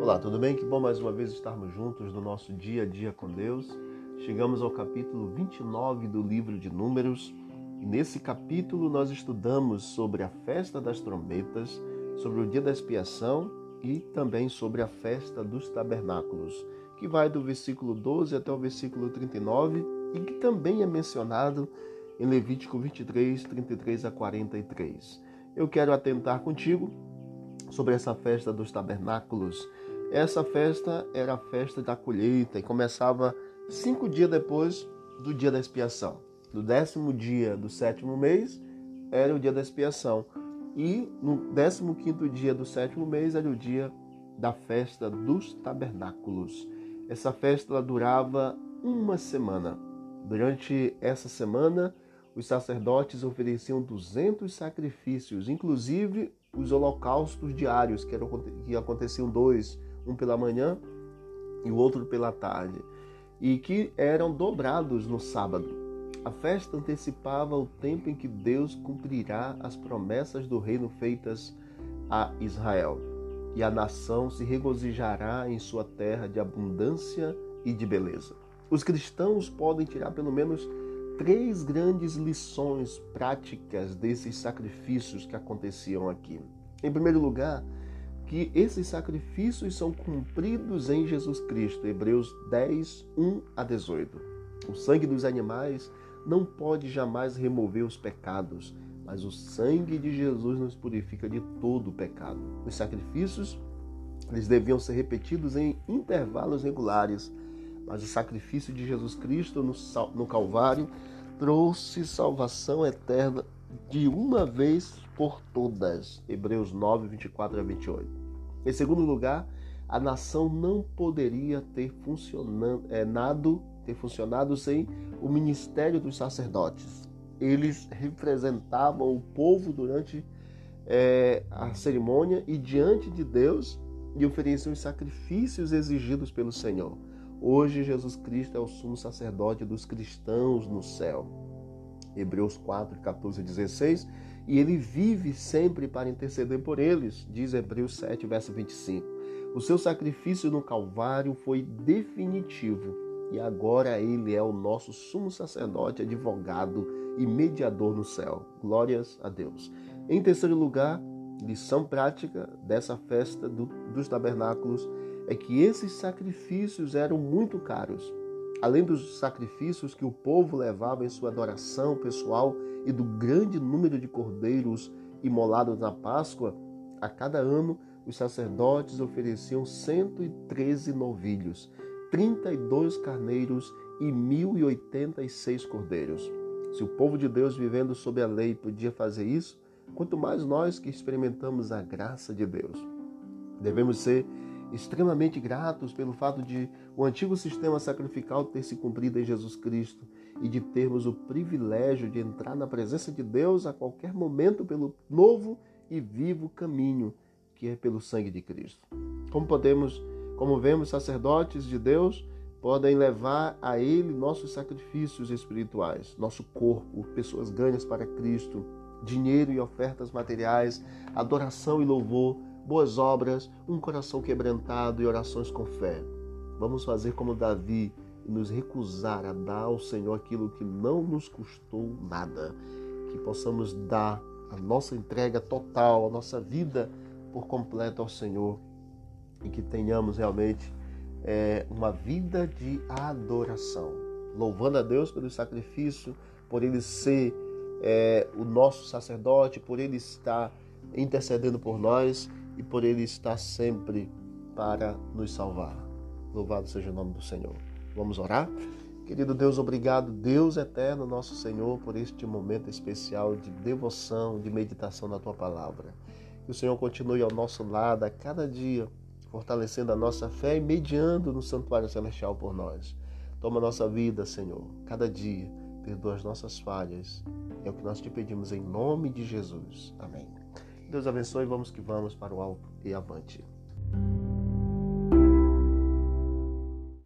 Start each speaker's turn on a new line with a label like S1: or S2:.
S1: Olá, tudo bem? Que bom mais uma vez estarmos juntos no nosso dia a dia com Deus. Chegamos ao capítulo 29 do livro de Números nesse capítulo nós estudamos sobre a festa das trombetas, sobre o dia da expiação e também sobre a festa dos tabernáculos, que vai do versículo 12 até o versículo 39 e que também é mencionado em Levítico 23, 33 a 43. Eu quero atentar contigo sobre essa festa dos tabernáculos essa festa era a festa da colheita e começava cinco dias depois do dia da expiação. No décimo dia do sétimo mês era o dia da expiação. E no décimo quinto dia do sétimo mês era o dia da festa dos tabernáculos. Essa festa durava uma semana. Durante essa semana, os sacerdotes ofereciam 200 sacrifícios, inclusive os holocaustos diários, que, eram, que aconteciam dois um pela manhã e o outro pela tarde, e que eram dobrados no sábado. A festa antecipava o tempo em que Deus cumprirá as promessas do reino feitas a Israel, e a nação se regozijará em sua terra de abundância e de beleza. Os cristãos podem tirar pelo menos três grandes lições práticas desses sacrifícios que aconteciam aqui. Em primeiro lugar, que esses sacrifícios são cumpridos em Jesus Cristo. Hebreus 10, 1 a 18. O sangue dos animais não pode jamais remover os pecados, mas o sangue de Jesus nos purifica de todo o pecado. Os sacrifícios eles deviam ser repetidos em intervalos regulares, mas o sacrifício de Jesus Cristo no, no Calvário trouxe salvação eterna de uma vez por todas. Hebreus 9, 24 a 28. Em segundo lugar, a nação não poderia ter funcionado, é, nado, ter funcionado sem o ministério dos sacerdotes. Eles representavam o povo durante é, a cerimônia e diante de Deus e ofereciam os sacrifícios exigidos pelo Senhor. Hoje, Jesus Cristo é o sumo sacerdote dos cristãos no céu. Hebreus 4, 14 e 16 e ele vive sempre para interceder por eles, diz Hebreus 7, verso 25. O seu sacrifício no Calvário foi definitivo e agora ele é o nosso sumo sacerdote, advogado e mediador no céu. Glórias a Deus. Em terceiro lugar, lição prática dessa festa do, dos tabernáculos é que esses sacrifícios eram muito caros. Além dos sacrifícios que o povo levava em sua adoração pessoal e do grande número de cordeiros imolados na Páscoa, a cada ano os sacerdotes ofereciam 113 novilhos, 32 carneiros e 1086 cordeiros. Se o povo de Deus vivendo sob a lei podia fazer isso, quanto mais nós que experimentamos a graça de Deus. Devemos ser extremamente gratos pelo fato de o antigo sistema sacrificial ter se cumprido em Jesus Cristo e de termos o privilégio de entrar na presença de Deus a qualquer momento pelo novo e vivo caminho que é pelo sangue de Cristo. Como podemos, como vemos, sacerdotes de Deus podem levar a Ele nossos sacrifícios espirituais, nosso corpo, pessoas ganhas para Cristo, dinheiro e ofertas materiais, adoração e louvor boas obras, um coração quebrantado e orações com fé. Vamos fazer como Davi e nos recusar a dar ao Senhor aquilo que não nos custou nada. Que possamos dar a nossa entrega total, a nossa vida por completo ao Senhor e que tenhamos realmente é, uma vida de adoração, louvando a Deus pelo sacrifício, por Ele ser é, o nosso sacerdote, por Ele estar intercedendo por nós e por Ele estar sempre para nos salvar. Louvado seja o nome do Senhor. Vamos orar? Querido Deus, obrigado, Deus eterno, nosso Senhor, por este momento especial de devoção, de meditação na tua palavra. Que o Senhor continue ao nosso lado a cada dia, fortalecendo a nossa fé e mediando no santuário celestial por nós. Toma nossa vida, Senhor, cada dia, perdoa as nossas falhas. É o que nós te pedimos em nome de Jesus. Amém. Deus abençoe, vamos que vamos para o alto e avante.